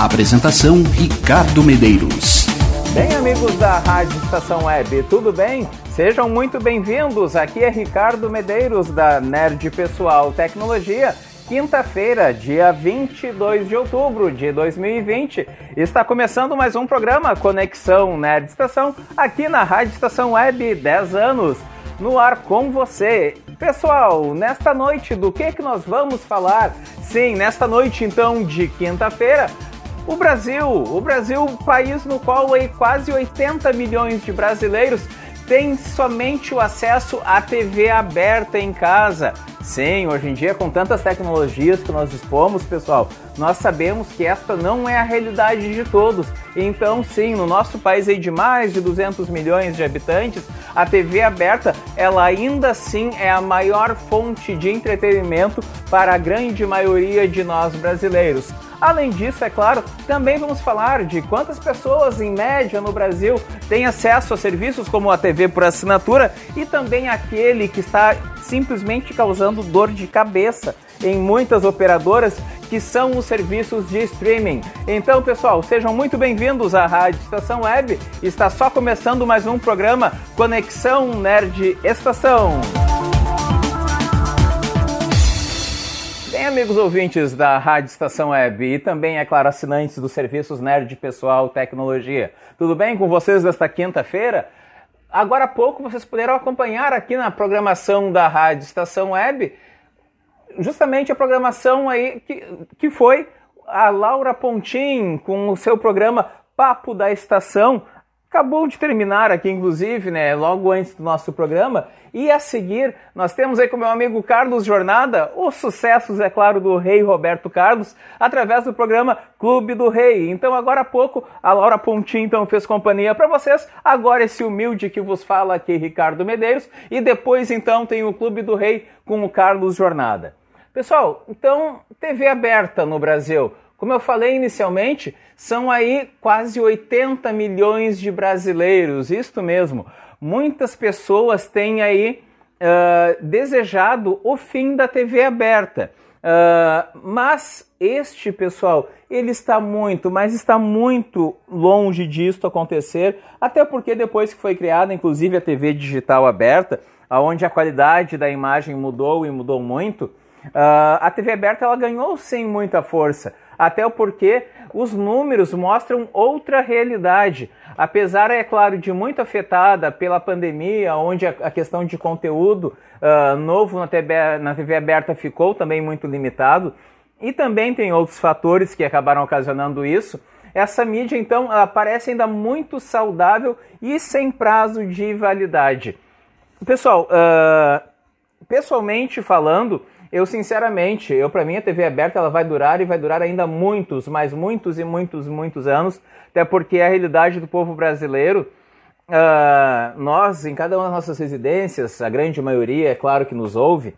Apresentação Ricardo Medeiros. Bem, amigos da Rádio Estação Web, tudo bem? Sejam muito bem-vindos. Aqui é Ricardo Medeiros da Nerd Pessoal Tecnologia. Quinta-feira, dia 22 de outubro de 2020, está começando mais um programa Conexão Nerd Estação aqui na Rádio Estação Web 10 anos no ar com você. Pessoal, nesta noite do que que nós vamos falar? Sim, nesta noite então de quinta-feira, o Brasil, o Brasil, país no qual aí quase 80 milhões de brasileiros têm somente o acesso à TV aberta em casa. Sim, hoje em dia, com tantas tecnologias que nós dispomos, pessoal, nós sabemos que esta não é a realidade de todos. Então, sim, no nosso país aí de mais de 200 milhões de habitantes, a TV aberta, ela ainda assim é a maior fonte de entretenimento para a grande maioria de nós brasileiros. Além disso, é claro, também vamos falar de quantas pessoas, em média, no Brasil têm acesso a serviços como a TV por assinatura e também aquele que está simplesmente causando dor de cabeça em muitas operadoras que são os serviços de streaming. Então, pessoal, sejam muito bem-vindos à Rádio Estação Web. Está só começando mais um programa Conexão Nerd Estação. Bem, amigos ouvintes da Rádio Estação Web e também, é claro, assinantes dos serviços Nerd Pessoal Tecnologia. Tudo bem com vocês desta quinta-feira? Agora há pouco vocês puderam acompanhar aqui na programação da Rádio Estação Web justamente a programação aí que, que foi a Laura Pontin com o seu programa Papo da Estação, acabou de terminar aqui, inclusive, né, logo antes do nosso programa. E a seguir, nós temos aí com meu amigo Carlos Jornada os sucessos, é claro, do rei Roberto Carlos, através do programa Clube do Rei. Então, agora há pouco, a Laura Pontin então, fez companhia para vocês. Agora, esse humilde que vos fala aqui, Ricardo Medeiros. E depois, então, tem o Clube do Rei com o Carlos Jornada. Pessoal, então, TV aberta no Brasil. Como eu falei inicialmente, são aí quase 80 milhões de brasileiros, isto mesmo. Muitas pessoas têm aí uh, desejado o fim da TV aberta. Uh, mas este pessoal, ele está muito, mas está muito longe disto acontecer, até porque depois que foi criada, inclusive a TV digital aberta, aonde a qualidade da imagem mudou e mudou muito, uh, a TV aberta ela ganhou sim muita força até porque os números mostram outra realidade. Apesar, é claro, de muito afetada pela pandemia, onde a questão de conteúdo uh, novo na TV, na TV aberta ficou também muito limitado, e também tem outros fatores que acabaram ocasionando isso. Essa mídia, então, parece ainda muito saudável e sem prazo de validade. Pessoal, uh, pessoalmente falando, eu sinceramente, eu para mim a TV aberta ela vai durar e vai durar ainda muitos, mas muitos e muitos, muitos anos, até porque é a realidade do povo brasileiro. Uh, nós, em cada uma das nossas residências, a grande maioria, é claro que nos ouve,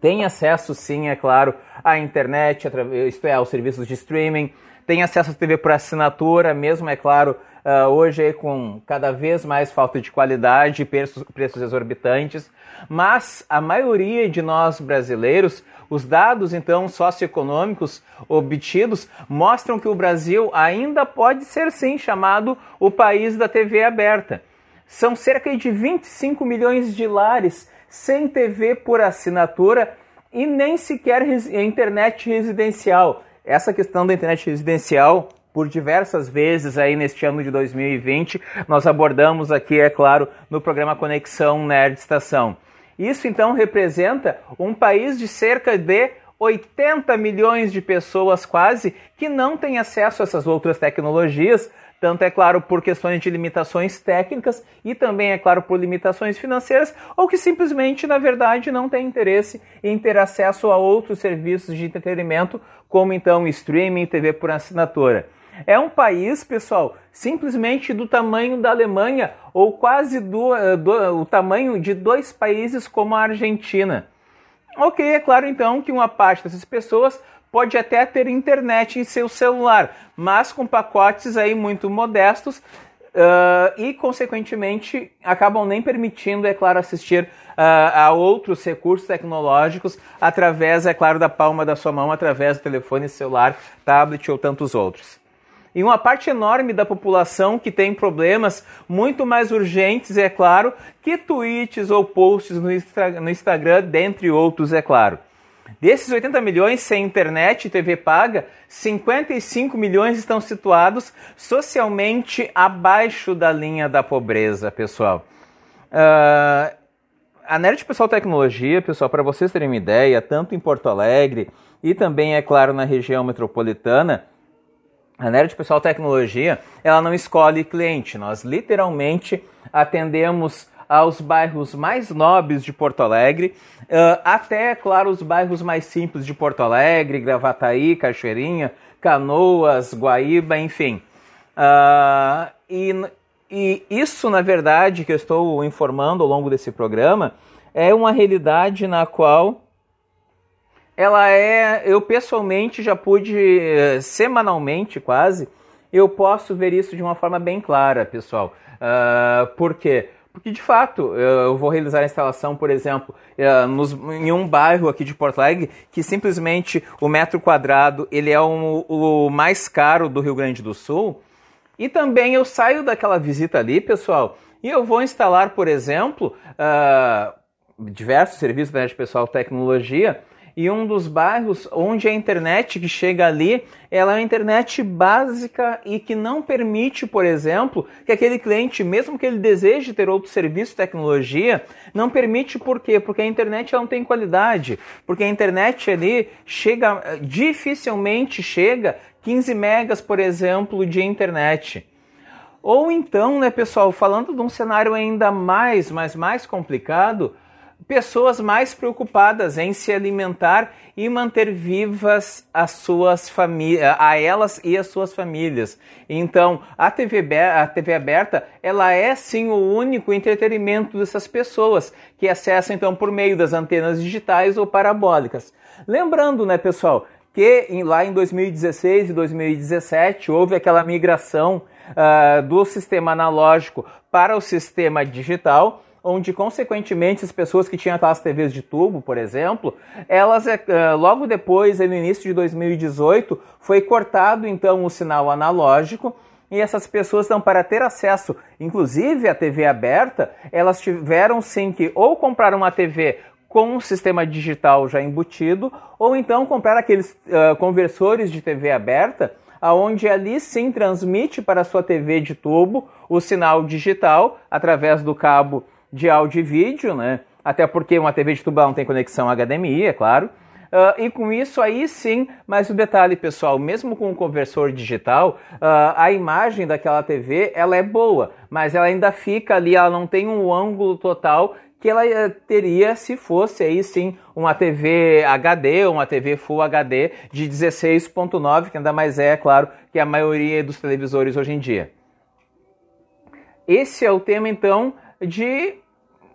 tem acesso sim, é claro, à internet, isto é, aos serviços de streaming, tem acesso à TV por assinatura, mesmo, é claro, uh, hoje com cada vez mais falta de qualidade preços, preços exorbitantes, mas a maioria de nós brasileiros, os dados então socioeconômicos obtidos mostram que o Brasil ainda pode ser sim chamado o país da TV aberta. São cerca de 25 milhões de lares sem TV por assinatura e nem sequer internet residencial. Essa questão da internet residencial por diversas vezes aí neste ano de 2020. Nós abordamos aqui, é claro, no programa Conexão Nerd Estação. Isso então representa um país de cerca de 80 milhões de pessoas quase que não têm acesso a essas outras tecnologias, tanto é claro por questões de limitações técnicas e também é claro por limitações financeiras, ou que simplesmente, na verdade, não têm interesse em ter acesso a outros serviços de entretenimento, como então streaming, TV por assinatura. É um país, pessoal, simplesmente do tamanho da Alemanha ou quase do, eh, do o tamanho de dois países como a Argentina. Ok, é claro então que uma parte dessas pessoas pode até ter internet em seu celular, mas com pacotes aí muito modestos uh, e, consequentemente, acabam nem permitindo, é claro, assistir uh, a outros recursos tecnológicos através, é claro, da palma da sua mão, através do telefone celular, tablet ou tantos outros e uma parte enorme da população que tem problemas muito mais urgentes, é claro, que tweets ou posts no, Instagram, dentre outros, é claro. Desses 80 milhões sem internet e TV paga, 55 milhões estão situados socialmente abaixo da linha da pobreza, pessoal. Uh, a Nerd Pessoal Tecnologia, pessoal, para vocês terem uma ideia, tanto em Porto Alegre e também, é claro, na região metropolitana, a Nerd Pessoal Tecnologia, ela não escolhe cliente, nós literalmente atendemos aos bairros mais nobres de Porto Alegre, uh, até, claro, os bairros mais simples de Porto Alegre, Gravataí, Cachoeirinha, Canoas, Guaíba, enfim. Uh, e, e isso, na verdade, que eu estou informando ao longo desse programa, é uma realidade na qual ela é. Eu pessoalmente já pude, eh, semanalmente quase, eu posso ver isso de uma forma bem clara, pessoal. Uh, por quê? Porque de fato eu vou realizar a instalação, por exemplo, uh, nos, em um bairro aqui de Porto Alegre, que simplesmente o metro quadrado ele é um, o mais caro do Rio Grande do Sul. E também eu saio daquela visita ali, pessoal, e eu vou instalar, por exemplo, uh, diversos serviços da rede pessoal tecnologia e um dos bairros onde a internet que chega ali, ela é uma internet básica e que não permite, por exemplo, que aquele cliente, mesmo que ele deseje ter outro serviço tecnologia, não permite por quê? Porque a internet não tem qualidade, porque a internet ali chega, dificilmente chega 15 megas, por exemplo, de internet. Ou então, né, pessoal, falando de um cenário ainda mais, mas mais complicado, pessoas mais preocupadas em se alimentar e manter vivas as suas famílias, a elas e as suas famílias. Então, a TV, a TV aberta, ela é sim o único entretenimento dessas pessoas que acessam então por meio das antenas digitais ou parabólicas. Lembrando, né, pessoal, que lá em 2016 e 2017 houve aquela migração uh, do sistema analógico para o sistema digital onde, consequentemente, as pessoas que tinham aquelas TVs de tubo, por exemplo, elas, eh, eh, logo depois, no início de 2018, foi cortado, então, o sinal analógico e essas pessoas, então, para ter acesso, inclusive à TV aberta, elas tiveram sim que ou comprar uma TV com um sistema digital já embutido, ou então comprar aqueles uh, conversores de TV aberta, aonde ali sim transmite para a sua TV de tubo o sinal digital através do cabo de áudio e vídeo, né? Até porque uma TV de tubo não tem conexão HDMI, é claro. Uh, e com isso aí sim, mas o detalhe pessoal, mesmo com o conversor digital, uh, a imagem daquela TV ela é boa, mas ela ainda fica ali, ela não tem um ângulo total que ela eh, teria se fosse aí sim uma TV HD, uma TV Full HD de 16.9, que ainda mais é, é claro, que a maioria dos televisores hoje em dia. Esse é o tema então de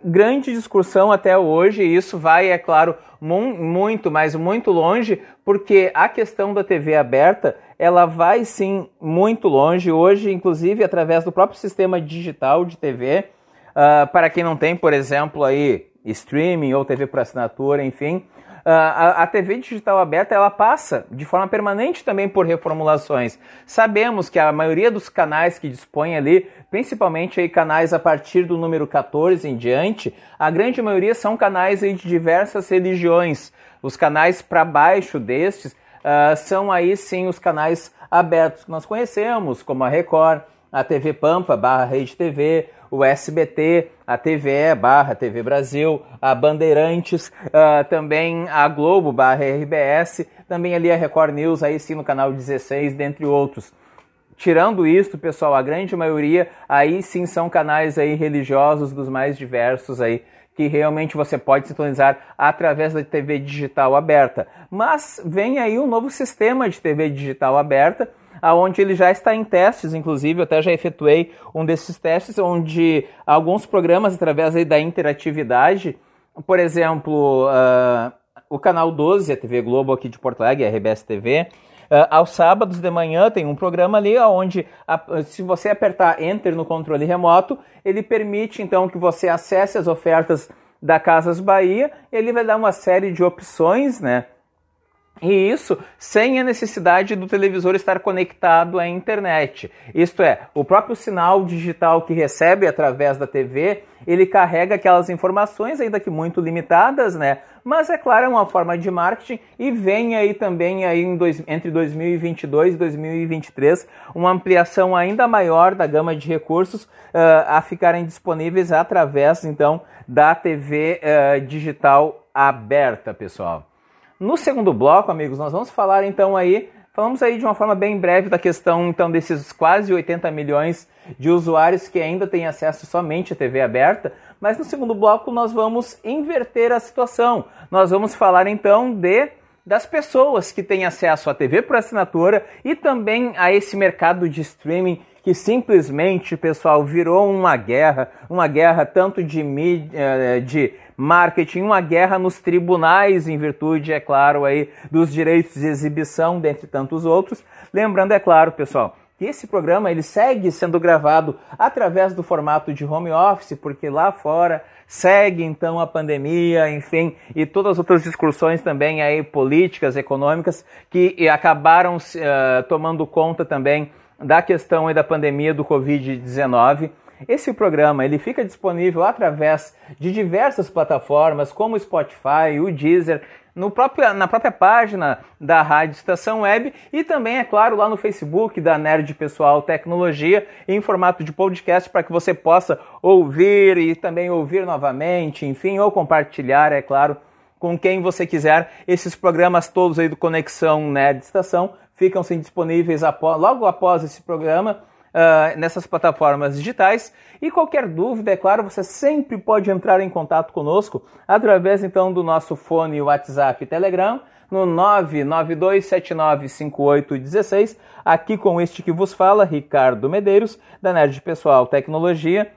grande discussão até hoje, e isso vai, é claro, muito, mas muito longe, porque a questão da TV aberta, ela vai sim muito longe, hoje, inclusive, através do próprio sistema digital de TV, uh, ah, para quem não tem, por exemplo, aí, streaming ou TV por assinatura, enfim, a, a TV digital aberta ela passa de forma permanente também por reformulações. Sabemos que a maioria dos canais que dispõe ali, principalmente aí canais a partir do número 14 em diante, a grande maioria são canais aí de diversas religiões. Os canais para baixo destes uh, são aí sim os canais abertos que nós conhecemos, como a Record, a TV Pampa, barra Rede TV, o SBT, a TVE barra TV Brasil, a Bandeirantes, uh, também a Globo barra RBS, também ali a Record News, aí sim no canal 16, dentre outros. Tirando isso, pessoal, a grande maioria aí sim são canais aí religiosos dos mais diversos aí que realmente você pode sintonizar através da TV digital aberta. Mas vem aí um novo sistema de TV digital aberta aonde ele já está em testes, inclusive eu até já efetuei um desses testes, onde alguns programas, através da interatividade, por exemplo, uh, o canal 12, a TV Globo aqui de Porto Alegre, a RBS TV, Uh, aos sábados de manhã tem um programa ali onde, a, se você apertar Enter no controle remoto, ele permite então que você acesse as ofertas da Casas Bahia. Ele vai dar uma série de opções, né? E isso sem a necessidade do televisor estar conectado à internet. Isto é, o próprio sinal digital que recebe através da TV, ele carrega aquelas informações, ainda que muito limitadas, né? Mas é claro, é uma forma de marketing e vem aí também aí dois, entre 2022 e 2023 uma ampliação ainda maior da gama de recursos uh, a ficarem disponíveis através então da TV uh, eh, digital aberta, pessoal. No segundo bloco, amigos, nós vamos falar então aí, falamos aí de uma forma bem breve da questão então desses quase 80 milhões de usuários que ainda têm acesso somente à TV aberta, mas no segundo bloco nós vamos inverter a situação. Nós vamos falar então de das pessoas que têm acesso à TV por assinatura e também a esse mercado de streaming que simplesmente, pessoal, virou uma guerra, uma guerra tanto de mídia, eh, de marketing, uma guerra nos tribunais em virtude, é claro, aí dos direitos de exibição, dentre tantos outros. Lembrando, é claro, pessoal, que esse programa ele segue sendo gravado através do formato de home office, porque lá fora segue então a pandemia, enfim, e todas as outras discussões também aí políticas, econômicas que acabaram uh, tomando conta também da questão aí da pandemia do Covid-19. Esse programa ele fica disponível através de diversas plataformas, como o Spotify, o Deezer, no próprio, na própria página da Rádio Estação Web e também, é claro, lá no Facebook da Nerd Pessoal Tecnologia, em formato de podcast, para que você possa ouvir e também ouvir novamente, enfim, ou compartilhar, é claro, com quem você quiser. Esses programas todos aí do Conexão Nerd Estação ficam sim disponíveis após, logo após esse programa uh, nessas plataformas digitais. E qualquer dúvida, é claro, você sempre pode entrar em contato conosco através então do nosso fone WhatsApp e Telegram no 992795816, aqui com este que vos fala, Ricardo Medeiros, da Nerd Pessoal Tecnologia.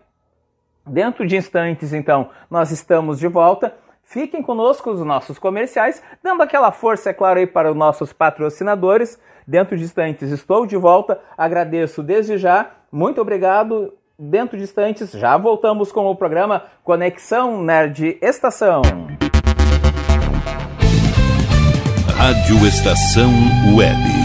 Dentro de instantes, então, nós estamos de volta. Fiquem conosco os nossos comerciais, dando aquela força, é claro, aí para os nossos patrocinadores. Dentro de instantes estou de volta, agradeço desde já, muito obrigado. Dentro de instantes já voltamos com o programa Conexão Nerd Estação. Rádio Estação Web.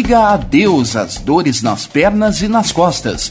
Diga adeus às dores nas pernas e nas costas.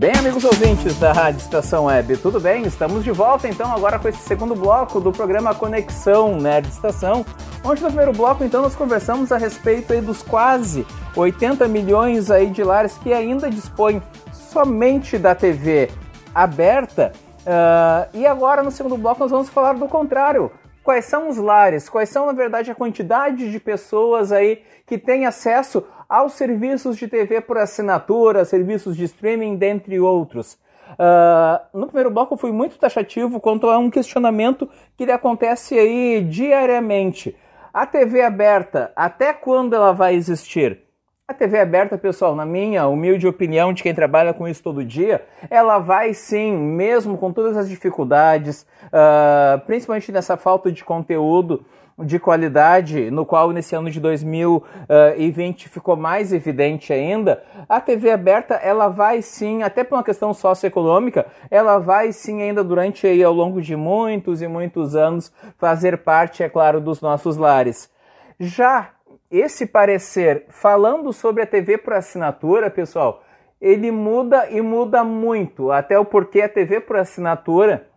Bem, amigos ouvintes da Rádio Estação Web, tudo bem? Estamos de volta então agora com esse segundo bloco do programa Conexão Nerd Estação, onde no primeiro bloco então nós conversamos a respeito aí dos quase 80 milhões aí de lares que ainda dispõem somente da TV aberta. Uh, e agora no segundo bloco nós vamos falar do contrário. Quais são os lares? Quais são, na verdade, a quantidade de pessoas aí que têm acesso aos serviços de TV por assinatura, serviços de streaming, dentre outros. Uh, no primeiro bloco eu fui muito taxativo quanto a um questionamento que ele acontece aí diariamente. A TV aberta, até quando ela vai existir? A TV aberta, pessoal, na minha humilde opinião de quem trabalha com isso todo dia, ela vai sim, mesmo com todas as dificuldades, uh, principalmente nessa falta de conteúdo, de qualidade, no qual nesse ano de 2020 ficou mais evidente ainda, a TV aberta ela vai sim, até por uma questão socioeconômica, ela vai sim ainda durante aí ao longo de muitos e muitos anos fazer parte, é claro, dos nossos lares. Já esse parecer falando sobre a TV por assinatura, pessoal, ele muda e muda muito, até o porquê a TV por assinatura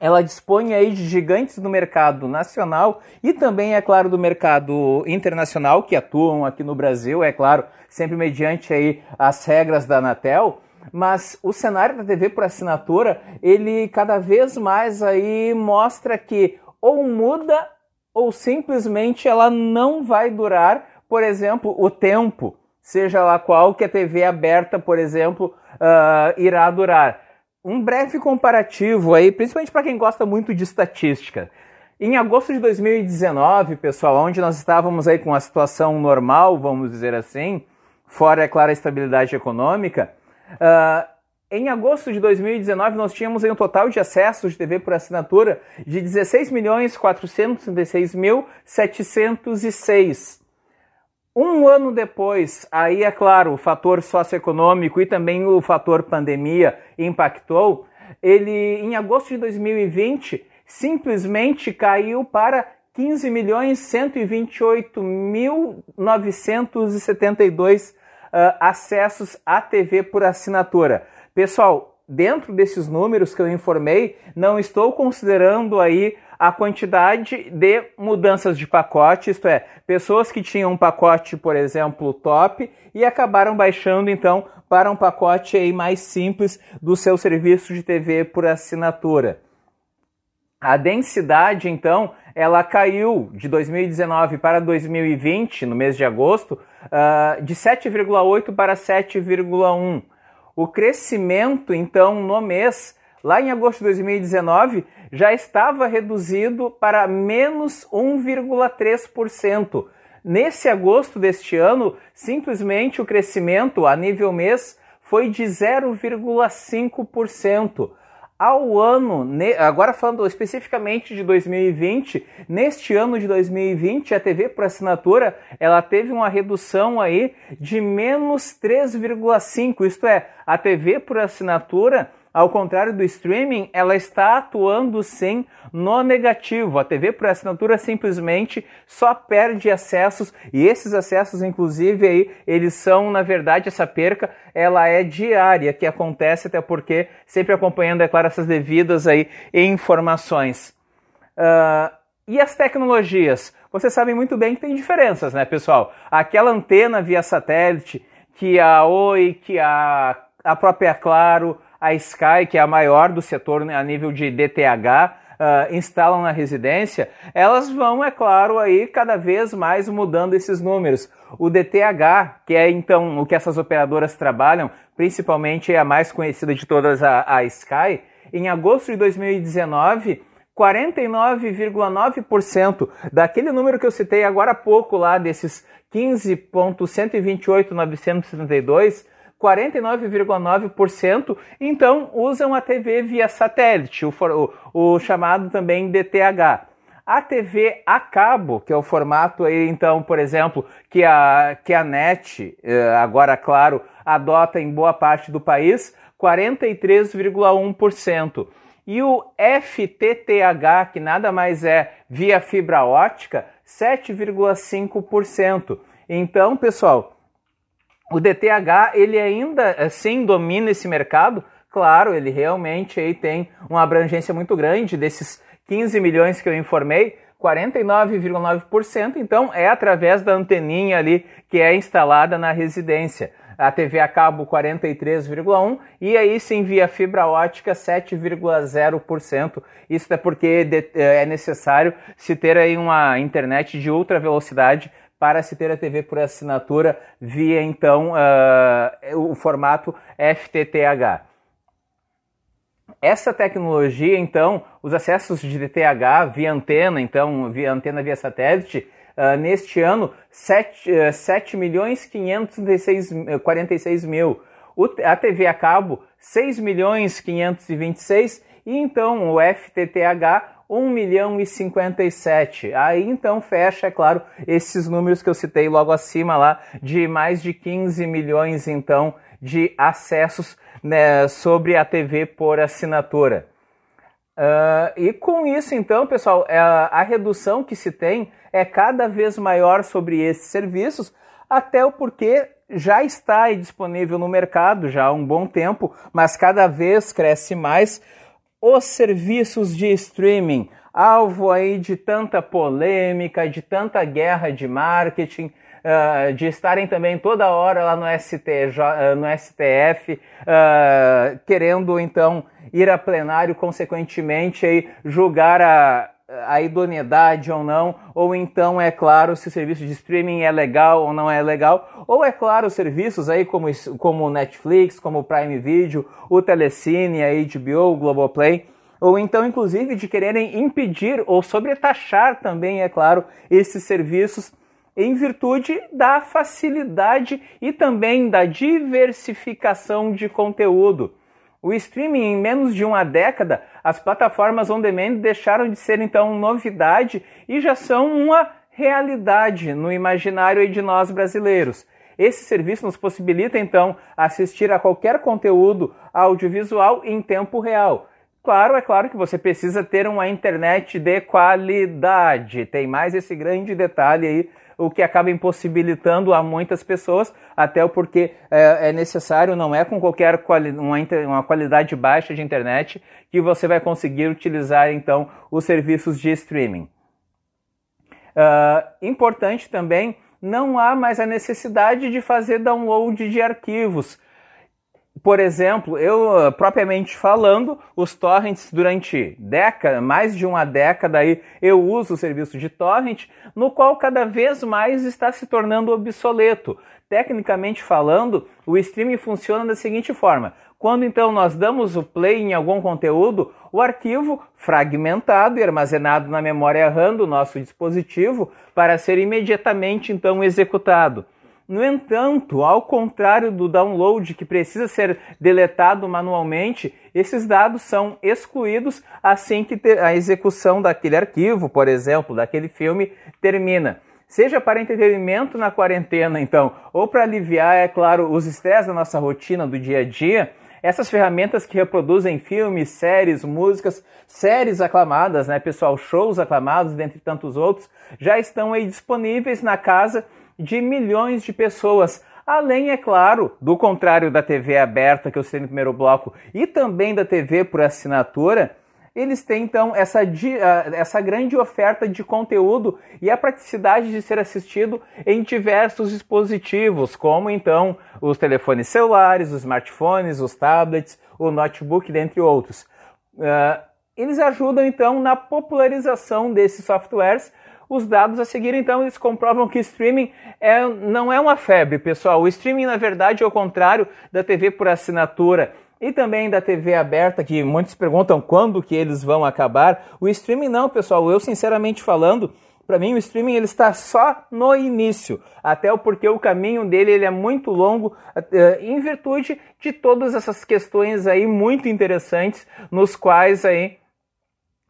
ela dispõe aí de gigantes do mercado nacional e também, é claro, do mercado internacional que atuam aqui no Brasil, é claro, sempre mediante aí as regras da Anatel. Mas o cenário da TV por assinatura, ele cada vez mais aí mostra que ou muda ou simplesmente ela não vai durar, por exemplo, o tempo, seja lá qual que a TV aberta, por exemplo, uh, irá durar um breve comparativo aí, principalmente para quem gosta muito de estatística. Em agosto de 2019, pessoal, onde nós estávamos aí com a situação normal, vamos dizer assim, fora, é claro, a estabilidade econômica, uh, em agosto de 2019 nós tínhamos um total de acessos de TV por assinatura de 16.436.706. Um ano depois, aí é claro, o fator socioeconômico e também o fator pandemia impactou, ele em agosto de 2020 simplesmente caiu para 15 milhões 128 mil 972 uh, acessos à TV por assinatura. Pessoal, dentro desses números que eu informei, não estou considerando aí a quantidade de mudanças de pacote, isto é, pessoas que tinham um pacote, por exemplo, top e acabaram baixando então para um pacote aí mais simples do seu serviço de TV por assinatura. A densidade, então, ela caiu de 2019 para 2020, no mês de agosto, uh, de 7,8 para 7,1. O crescimento, então, no mês lá em agosto de 2019 já estava reduzido para menos 1,3%. Nesse agosto deste ano, simplesmente o crescimento a nível mês foi de 0,5% ao ano, agora falando especificamente de 2020, neste ano de 2020 a TV por assinatura ela teve uma redução aí de menos 3,5, isto é, a TV por assinatura ao contrário do streaming, ela está atuando sim no negativo. A TV por assinatura simplesmente só perde acessos e esses acessos, inclusive, aí, eles são, na verdade, essa perca, ela é diária, que acontece até porque sempre acompanhando, é claro, essas devidas aí informações. Uh, e as tecnologias? Vocês sabem muito bem que tem diferenças, né, pessoal? Aquela antena via satélite que a Oi, que a, a própria Claro, a Sky, que é a maior do setor né, a nível de DTH, uh, instalam na residência, elas vão, é claro, aí cada vez mais mudando esses números. O DTH, que é então o que essas operadoras trabalham, principalmente é a mais conhecida de todas, a, a Sky, em agosto de 2019, 49,9% daquele número que eu citei agora há pouco lá, desses 15.128.972, 49,9% então usam a TV via satélite, o, o, o, chamado também DTH. A TV a cabo, que é o formato aí, então, por exemplo, que a, que a NET, eh, agora claro, adota em boa parte do país, 43,1%. E o FTTH, que nada mais é via fibra ótica, 7,5%. Então, pessoal, o DTH ele ainda assim domina esse mercado. Claro, ele realmente aí tem uma abrangência muito grande desses 15 milhões que eu informei, 49,9%, então é através da anteninha ali que é instalada na residência. A TV a cabo 43,1 e aí sim via fibra ótica 7,0%. Isso é porque é necessário se ter aí uma internet de ultra velocidade para se ter a TV por assinatura via então uh, o formato FTTH. Essa tecnologia, então, os acessos de DTH via antena, então, via antena via satélite, uh, neste ano, 7, uh, 7 milhões 546 mil. O, a TV a cabo, 6 milhões 526 e então o FTTH 1 milhão e 57. Aí então fecha, é claro, esses números que eu citei logo acima lá, de mais de 15 milhões então de acessos né, sobre a TV por assinatura. Uh, e com isso, então, pessoal, a, é, a redução que se tem é cada vez maior sobre esses serviços, até o porquê já está disponível no mercado já há um bom tempo, mas cada vez cresce mais os serviços de streaming, alvo aí de tanta polêmica, de tanta guerra de marketing, uh, de estarem também toda hora lá no, STJ, uh, no STF, uh, ah, querendo então ir a plenário, consequentemente aí, julgar a, a idoneidade ou não, ou então, é claro, se o serviço de streaming é legal ou não é legal, ou é claro, serviços aí como, como Netflix, como Prime Video, o Telecine, a HBO, o Globoplay, ou então, inclusive, de quererem impedir ou sobretaxar também, é claro, esses serviços em virtude da facilidade e também da diversificação de conteúdo. O streaming, em menos de uma década, as plataformas on demand deixaram de ser então novidade e já são uma realidade no imaginário de nós brasileiros. Esse serviço nos possibilita então assistir a qualquer conteúdo audiovisual em tempo real. Claro, é claro que você precisa ter uma internet de qualidade. Tem mais esse grande detalhe aí o que acaba impossibilitando a muitas pessoas, até porque é, é necessário, não é com qualquer quali uma, uma qualidade baixa de internet que você vai conseguir utilizar então os serviços de streaming. Uh, importante também, não há mais a necessidade de fazer download de arquivos. Por exemplo, eu propriamente falando, os torrents durante década, mais de uma década aí, eu uso o serviço de torrent, no qual cada vez mais está se tornando obsoleto. Tecnicamente falando, o streaming funciona da seguinte forma: Quando então nós damos o play em algum conteúdo, o arquivo fragmentado e armazenado na memória RAM do nosso dispositivo para ser imediatamente então executado. No entanto, ao contrário do download que precisa ser deletado manualmente, esses dados são excluídos assim que a execução daquele arquivo, por exemplo, daquele filme, termina. Seja para entretenimento na quarentena, então, ou para aliviar, é claro, os estresses da nossa rotina do dia a dia, essas ferramentas que reproduzem filmes, séries, músicas, séries aclamadas, né, pessoal, shows aclamados, dentre tantos outros, já estão aí disponíveis na casa de milhões de pessoas. Além, é claro, do contrário da TV aberta que eu sei no primeiro bloco e também da TV por assinatura, eles têm então essa, essa grande oferta de conteúdo e a praticidade de ser assistido em diversos dispositivos, como então os telefones celulares, os smartphones, os tablets, o notebook, dentre outros. Uh, eles ajudam então na popularização desses softwares os dados a seguir, então, eles comprovam que streaming é, não é uma febre, pessoal. O streaming, na verdade, é o contrário da TV por assinatura e também da TV aberta, que muitos perguntam quando que eles vão acabar. O streaming não, pessoal. Eu, sinceramente falando, para mim o streaming ele está só no início, até porque o caminho dele ele é muito longo, uh, em virtude de todas essas questões aí muito interessantes, nos quais aí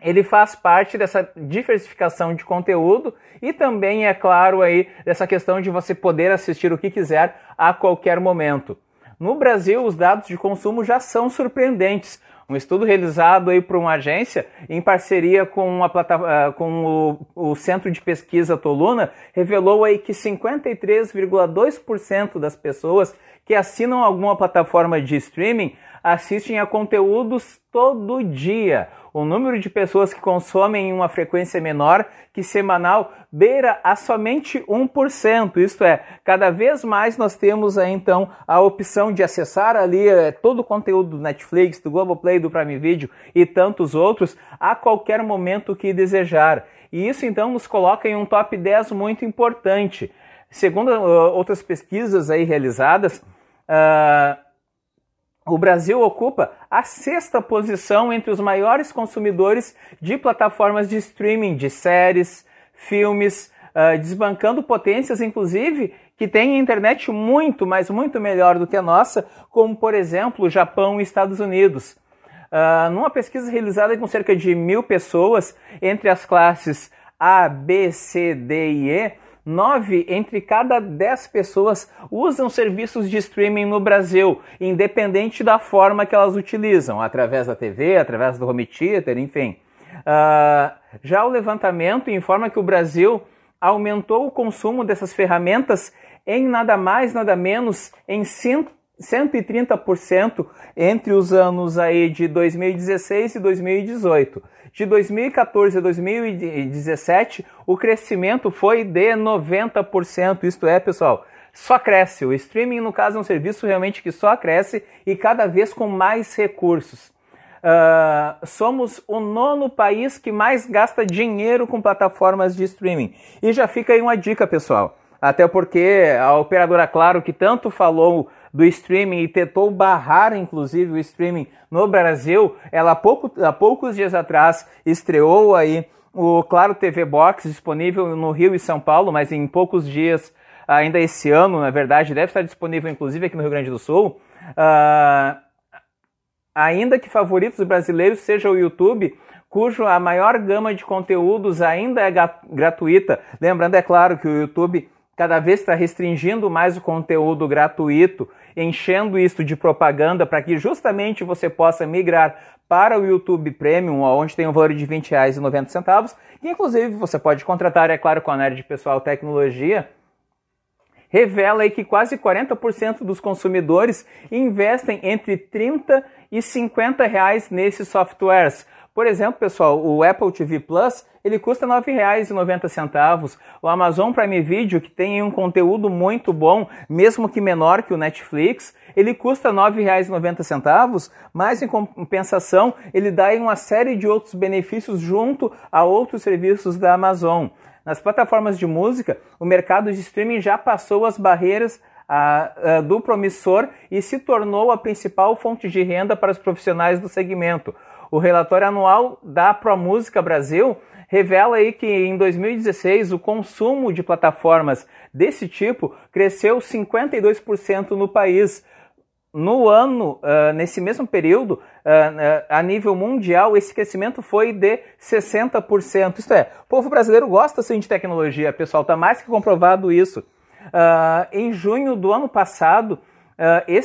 ele faz parte dessa diversificação de conteúdo e também, é claro, aí dessa questão de você poder assistir o que quiser a qualquer momento. No Brasil, os dados de consumo já são surpreendentes. Um estudo realizado aí por uma agência, em parceria com, plataforma, ah, com o, o Centro de Pesquisa Toluna, revelou aí que 53,2% das pessoas que assinam alguma plataforma de streaming assistem a conteúdos todo dia. O número de pessoas que consomem em uma frequência menor que semanal beira a somente 1%. Isto é, cada vez mais nós temos então a opção de acessar ali é, todo o conteúdo do Netflix, do Globoplay, do Prime Video e tantos outros a qualquer momento que desejar. E isso então nos coloca em um top 10 muito importante. Segundo uh, outras pesquisas aí realizadas, uh, o Brasil ocupa a sexta posição entre os maiores consumidores de plataformas de streaming de séries, filmes, uh, desbancando potências, inclusive, que têm internet muito, mas muito melhor do que a nossa, como, por exemplo, o Japão e Estados Unidos. Uh, numa pesquisa realizada com cerca de mil pessoas entre as classes A, B, C, D e E, Nove entre cada dez pessoas usam serviços de streaming no Brasil, independente da forma que elas utilizam, através da TV, através do home theater, enfim. Uh, já o levantamento informa que o Brasil aumentou o consumo dessas ferramentas em nada mais, nada menos, em 130% entre os anos aí de 2016 e 2018. De 2014 a 2017, o crescimento foi de 90%. Isto é, pessoal, só cresce. O streaming, no caso, é um serviço realmente que só cresce e cada vez com mais recursos. Uh, somos o nono país que mais gasta dinheiro com plataformas de streaming. E já fica aí uma dica, pessoal. Até porque a operadora Claro, que tanto falou do streaming e tentou barrar, inclusive, o streaming no Brasil, ela há, pouco, há poucos dias atrás estreou aí o Claro TV Box disponível no Rio e São Paulo, mas em poucos dias, ainda esse ano, na verdade, deve estar disponível inclusive aqui no Rio Grande do Sul. Uh, ainda que favoritos brasileiros seja o YouTube, cujo a maior gama de conteúdos ainda é gratuita. Lembrando, é claro, que o YouTube cada vez está restringindo mais o conteúdo gratuito, enchendo isso de propaganda para que justamente você possa migrar para o YouTube Premium, onde tem um valor de R$ 20,90. E inclusive você pode contratar, é claro, com a Nerd Pessoal Tecnologia. Revela aí que quase 40% dos consumidores investem entre 30 e 50 reais nesses softwares. Por exemplo, pessoal, o Apple TV Plus ele custa R$ 9,90. O Amazon Prime Video, que tem um conteúdo muito bom, mesmo que menor que o Netflix, ele custa R$ 9,90, mas em compensação ele dá uma série de outros benefícios junto a outros serviços da Amazon. Nas plataformas de música, o mercado de streaming já passou as barreiras a, a, do promissor e se tornou a principal fonte de renda para os profissionais do segmento. O relatório anual da ProMúsica Brasil revela aí que em 2016 o consumo de plataformas desse tipo cresceu 52% no país. No ano, uh, nesse mesmo período, uh, uh, a nível mundial, esse crescimento foi de 60%. Isto é, o povo brasileiro gosta sim de tecnologia, pessoal, está mais que comprovado isso. em junho do ano passado,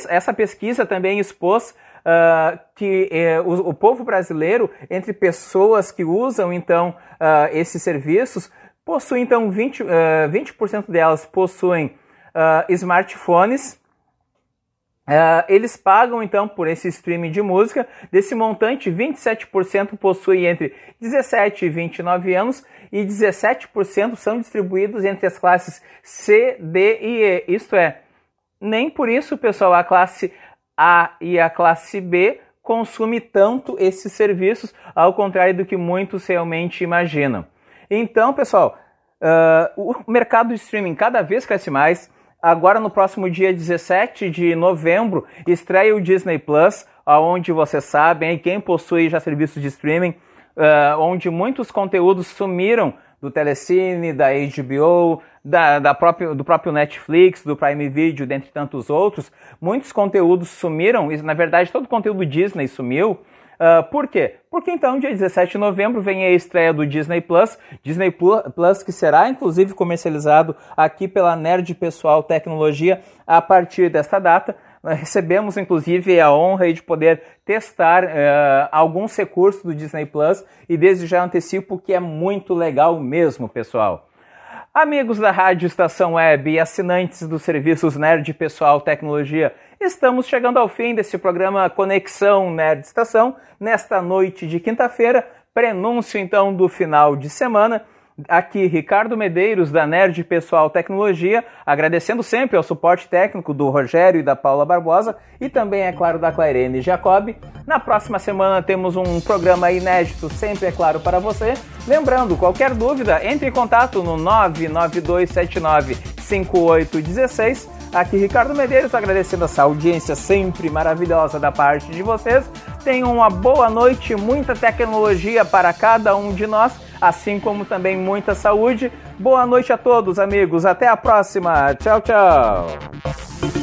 essa pesquisa também expôs uh, que uh, o, o, povo brasileiro, entre pessoas que usam então uh, esses serviços, possui então 20%, uh, 20 delas possuem smartphones. eles pagam então por esse streaming de música. Desse montante, 27% possuem entre 17 e 29 anos e 17% são distribuídos entre as classes C, D e E. Isto é, nem por isso, pessoal, a classe a e a classe B consome tanto esses serviços, ao contrário do que muitos realmente imaginam. Então, pessoal, uh, o mercado de streaming cada vez cresce mais. Agora, no próximo dia 17 de novembro, estreia o Disney Plus, onde vocês sabem, quem possui já serviços de streaming, uh, onde muitos conteúdos sumiram do Telecine, da HBO, da, da próprio, do próprio Netflix, do Prime Video, dentre tantos outros, muitos conteúdos sumiram, e na verdade todo o conteúdo Disney sumiu. Uh, por quê? Porque então, dia 17 de novembro, vem a estreia do Disney Plus, Disney Plus que será inclusive comercializado aqui pela Nerd Pessoal Tecnologia a partir desta data. Recebemos inclusive a honra de poder testar uh, alguns recursos do Disney Plus e desde já antecipo que é muito legal mesmo, pessoal. Amigos da Rádio Estação Web e assinantes dos serviços Nerd Pessoal Tecnologia, estamos chegando ao fim desse programa Conexão Nerd Estação, nesta noite de quinta-feira, prenúncio então do final de semana. Aqui, Ricardo Medeiros, da Nerd Pessoal Tecnologia, agradecendo sempre ao suporte técnico do Rogério e da Paula Barbosa e também, é claro, da Clairene Jacob. Na próxima semana temos um programa inédito, sempre, é claro, para você. Lembrando, qualquer dúvida, entre em contato no 992795816. Aqui, Ricardo Medeiros, agradecendo essa audiência sempre maravilhosa da parte de vocês. Tenham uma boa noite, muita tecnologia para cada um de nós assim como também muita saúde. Boa noite a todos, amigos. Até a próxima. Tchau, tchau.